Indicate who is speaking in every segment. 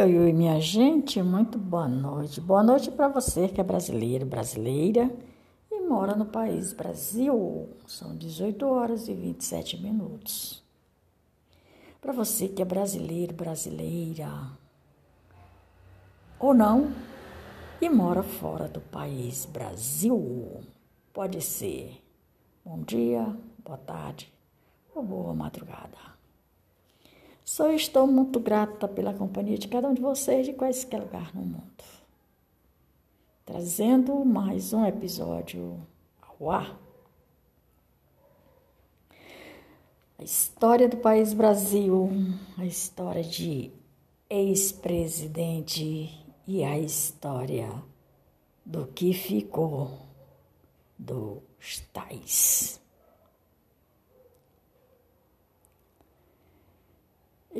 Speaker 1: Oi, oi, minha gente, muito boa noite. Boa noite para você que é brasileiro, brasileira e mora no país Brasil. São 18 horas e 27 minutos. Para você que é brasileiro, brasileira ou não e mora fora do país Brasil, pode ser bom dia, boa tarde ou boa madrugada. Só estou muito grata pela companhia de cada um de vocês de quaisquer lugar no mundo. Trazendo mais um episódio ao ar. A história do país Brasil, a história de ex-presidente e a história do que ficou dos tais.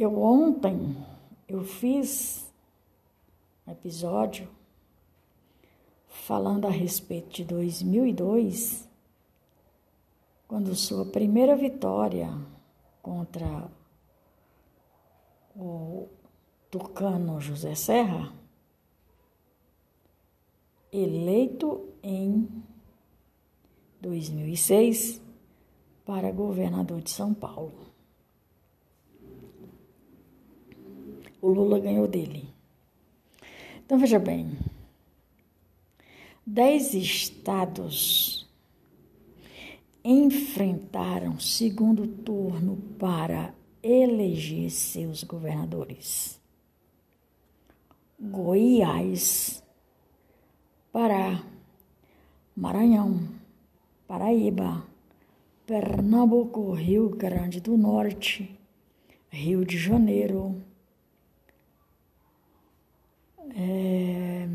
Speaker 1: Eu ontem eu fiz um episódio falando a respeito de 2002, quando sua primeira vitória contra o tucano José Serra, eleito em 2006 para governador de São Paulo. O Lula ganhou dele. Então veja bem, dez estados enfrentaram segundo turno para eleger seus governadores. Goiás, Pará, Maranhão, Paraíba, Pernambuco, Rio Grande do Norte, Rio de Janeiro, é,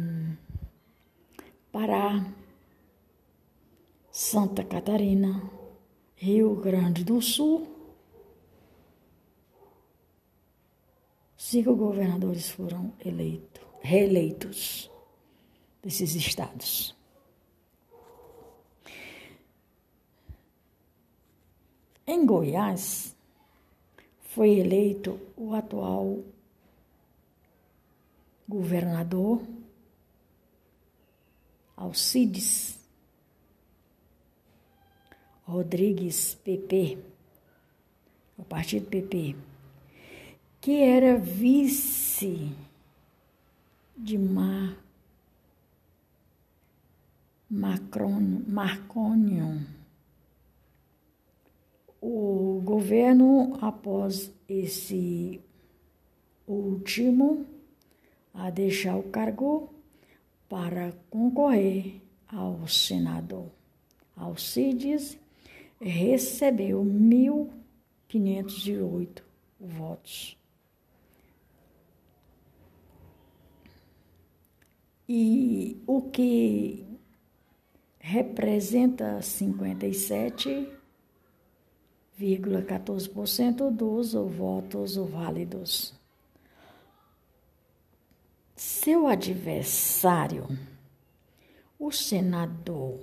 Speaker 1: Pará, Santa Catarina, Rio Grande do Sul. Cinco governadores foram eleitos, reeleitos desses estados. Em Goiás, foi eleito o atual governador Alcides Rodrigues PP, o partido PP, que era vice de Mar Macron, Marconion. O governo, após esse último, a deixar o cargo para concorrer ao Senado. Alcides recebeu 1.508 votos. E o que representa 57,14% dos votos válidos. Seu adversário, o senador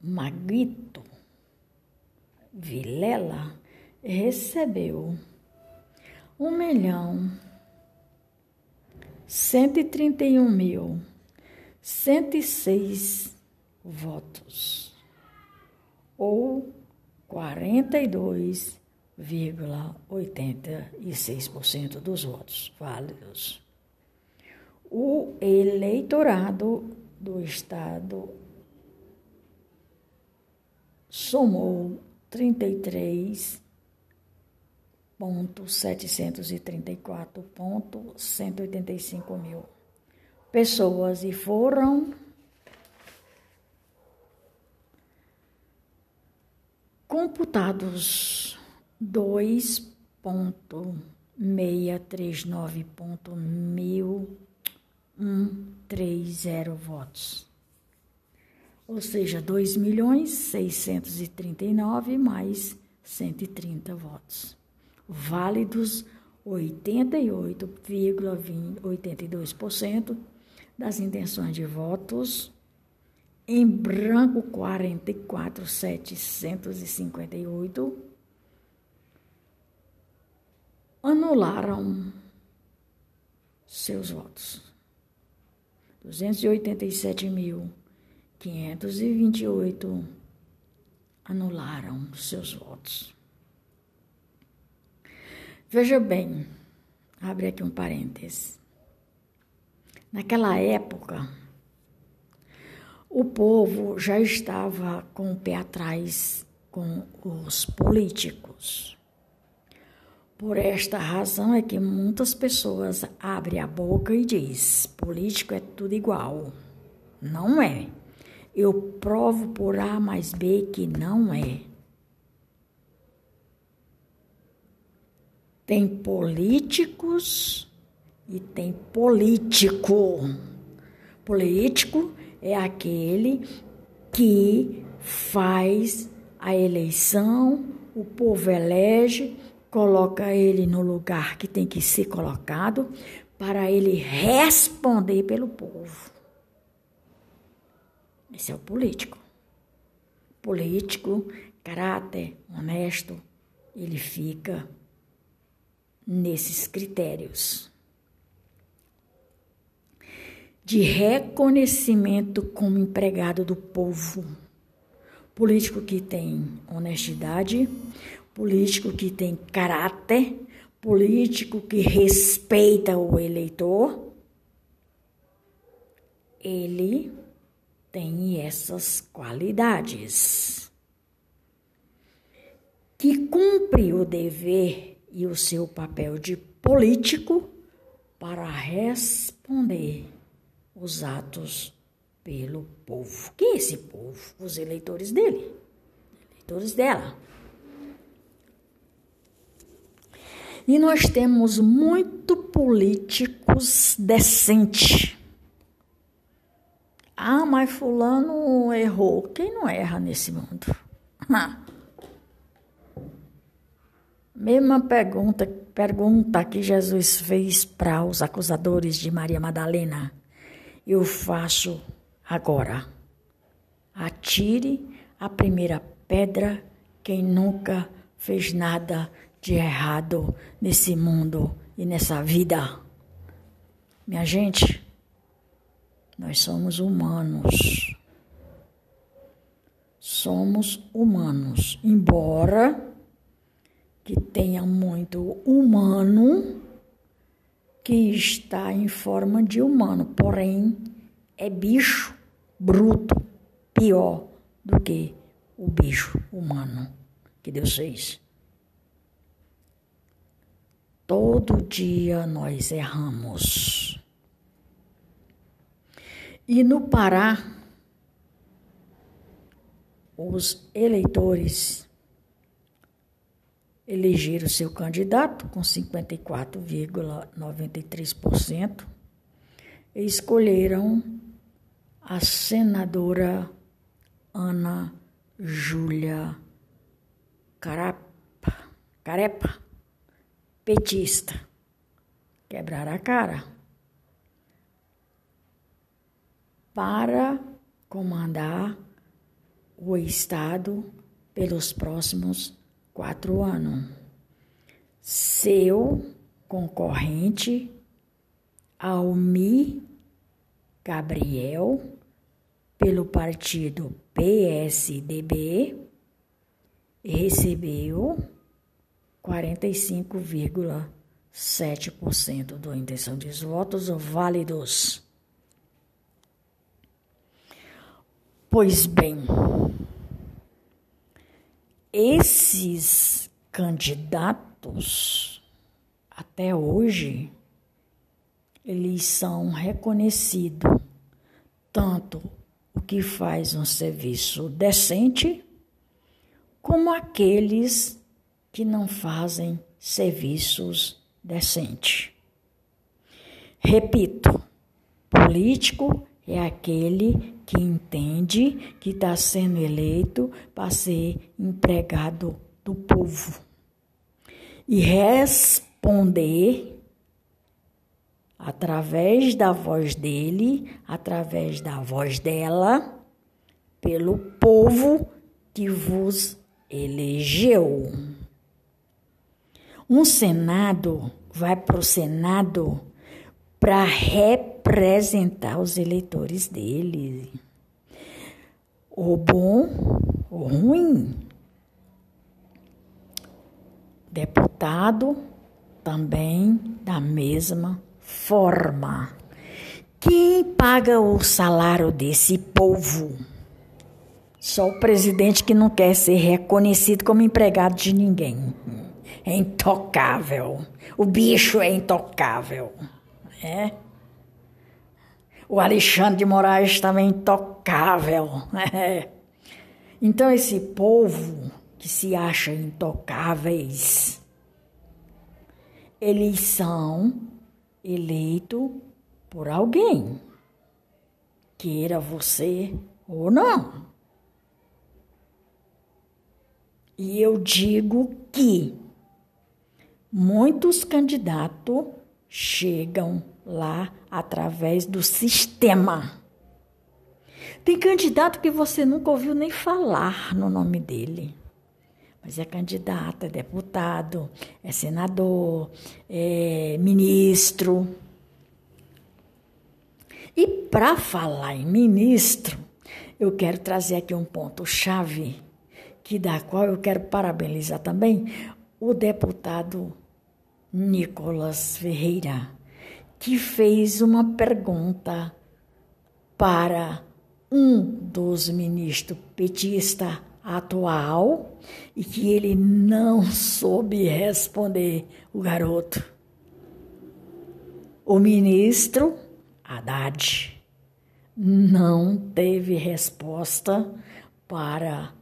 Speaker 1: Maguito Vilela, recebeu um milhão cento e trinta e um mil cento e seis votos, ou quarenta e dois 0,86% dos votos válidos. O eleitorado do Estado somou 33.734.185 mil pessoas e foram computados 2.639.130 votos. Ou seja, 2 milhões 639 mais 130 votos. Válidos 88,82% das intenções de votos. Em branco 44.758 anularam seus votos. 287.528 anularam seus votos. Veja bem, abre aqui um parêntese. Naquela época, o povo já estava com o pé atrás com os políticos. Por esta razão é que muitas pessoas abrem a boca e diz: político é tudo igual. Não é. Eu provo por A mais B que não é. Tem políticos e tem político. Político é aquele que faz a eleição, o povo elege, coloca ele no lugar que tem que ser colocado para ele responder pelo povo. Esse é o político. Político, caráter, honesto, ele fica nesses critérios de reconhecimento como empregado do povo. Político que tem honestidade, político que tem caráter, político que respeita o eleitor, ele tem essas qualidades. Que cumpre o dever e o seu papel de político para responder os atos pelo povo. Quem é esse povo? Os eleitores dele, eleitores dela. E nós temos muito políticos decentes ah, mas fulano errou. Quem não erra nesse mundo? Mesma pergunta, pergunta que Jesus fez para os acusadores de Maria Madalena. Eu faço agora. Atire a primeira pedra quem nunca fez nada de errado nesse mundo e nessa vida. Minha gente, nós somos humanos. Somos humanos, embora que tenha muito humano que está em forma de humano, porém é bicho bruto, pior do que o bicho humano que Deus fez. Todo dia nós erramos. E no Pará, os eleitores elegeram seu candidato com 54,93% e escolheram a senadora Ana Júlia Carapa, Carepa, petista. Quebrar a cara. para comandar o Estado pelos próximos quatro anos. Seu concorrente, Almi Gabriel, pelo partido PSDB, recebeu 45,7% da intenção dos votos válidos. Pois bem, esses candidatos, até hoje, eles são reconhecidos tanto o que faz um serviço decente, como aqueles que não fazem serviços decentes. Repito, político é aquele que entende que está sendo eleito para ser empregado do povo e responder através da voz dele, através da voz dela, pelo povo que vos elegeu. Um Senado vai para o Senado para representar os eleitores dele. O bom, o ruim. Deputado também da mesma forma. Quem paga o salário desse povo? Só o presidente que não quer ser reconhecido como empregado de ninguém. É intocável. O bicho é intocável. É. O Alexandre de Moraes também é intocável. É. Então, esse povo que se acha intocáveis, eles são eleitos por alguém, queira você ou não. E eu digo que muitos candidatos chegam lá através do sistema. Tem candidato que você nunca ouviu nem falar no nome dele. Mas é candidato, é deputado, é senador, é ministro. E para falar em ministro, eu quero trazer aqui um ponto-chave que da qual eu quero parabenizar também o deputado Nicolas Ferreira, que fez uma pergunta para um dos ministros petista atual e que ele não soube responder o garoto. O ministro Haddad não teve resposta para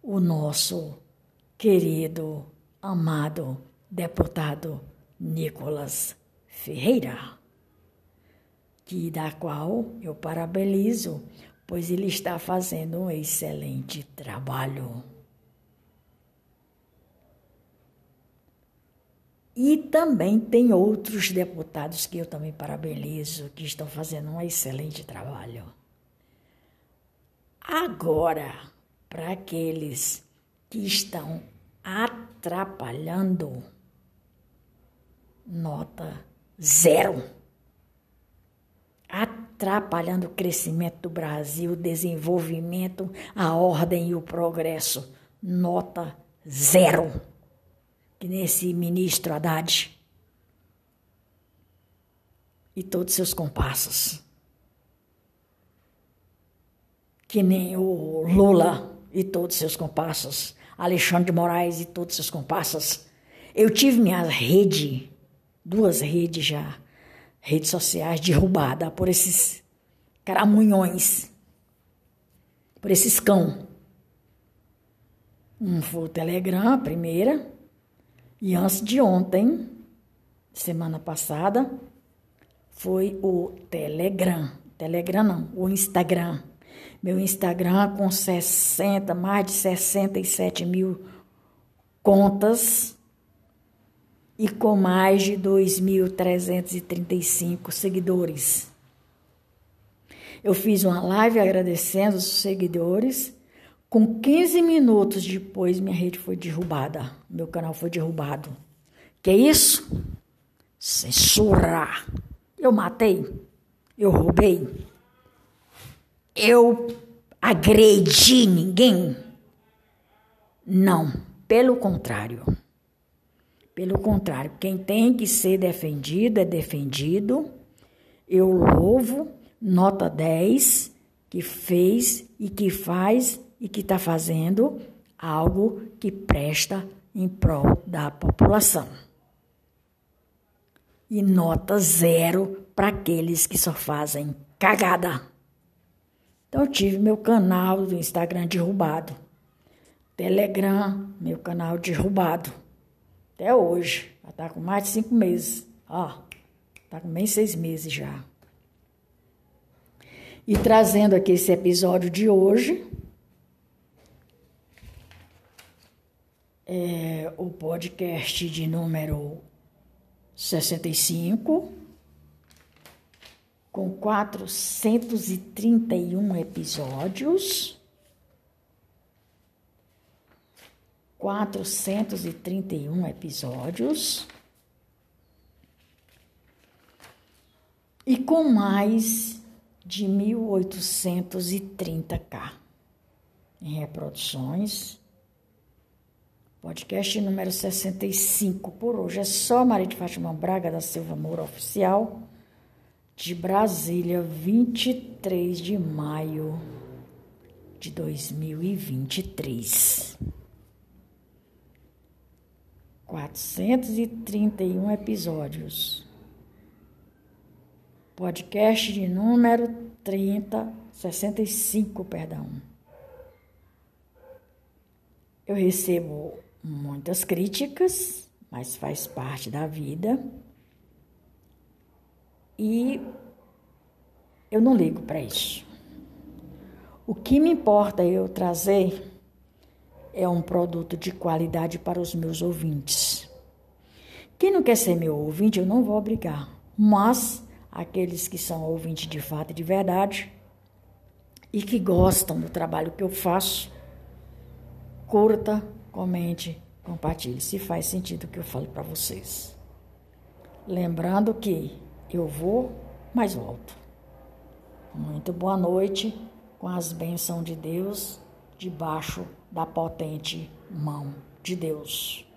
Speaker 1: o nosso querido, amado deputado Nicolas Ferreira, que da qual eu parabenizo, pois ele está fazendo um excelente trabalho. E também tem outros deputados que eu também parabenizo, que estão fazendo um excelente trabalho. Agora, para aqueles que estão atrapalhando, nota zero. Atrapalhando o crescimento do Brasil, o desenvolvimento, a ordem e o progresso, nota zero. Que nesse ministro Haddad e todos seus compassos. Que nem o Lula e todos seus compassos, Alexandre de Moraes e todos seus compassos. Eu tive minha rede, duas redes já, redes sociais derrubada por esses caramunhões, por esses cão. Um foi o Telegram, a primeira, e antes de ontem, semana passada, foi o Telegram. Telegram não, o Instagram. Meu Instagram com 60, mais de 67 mil contas e com mais de 2.335 seguidores. Eu fiz uma live agradecendo os seguidores. Com 15 minutos depois, minha rede foi derrubada. Meu canal foi derrubado. Que isso? Censura! Eu matei? Eu roubei? eu agredi ninguém? Não, pelo contrário. Pelo contrário, quem tem que ser defendido é defendido. Eu louvo, nota 10, que fez e que faz e que está fazendo algo que presta em prol da população. E nota zero para aqueles que só fazem cagada. Então, tive meu canal do Instagram derrubado. Telegram, meu canal derrubado. Até hoje. Já tá com mais de cinco meses. Ó, tá com bem seis meses já. E trazendo aqui esse episódio de hoje. É o podcast de número 65 com 431 episódios. 431 episódios. E com mais de 1830k em reproduções. Podcast número 65 por hoje. É só Maria de Fátima Braga da Silva Moura Oficial, de Brasília, 23 de maio de 2023. 431 episódios. Podcast de número 30, 65, perdão. Eu recebo muitas críticas, mas faz parte da vida. E eu não ligo para isso. O que me importa eu trazer é um produto de qualidade para os meus ouvintes. Quem não quer ser meu ouvinte, eu não vou obrigar, mas aqueles que são ouvintes de fato e de verdade e que gostam do trabalho que eu faço, curta, comente, compartilhe, se faz sentido o que eu falo para vocês. Lembrando que eu vou, mas volto. Muito boa noite com as bênçãos de Deus debaixo da potente mão de Deus.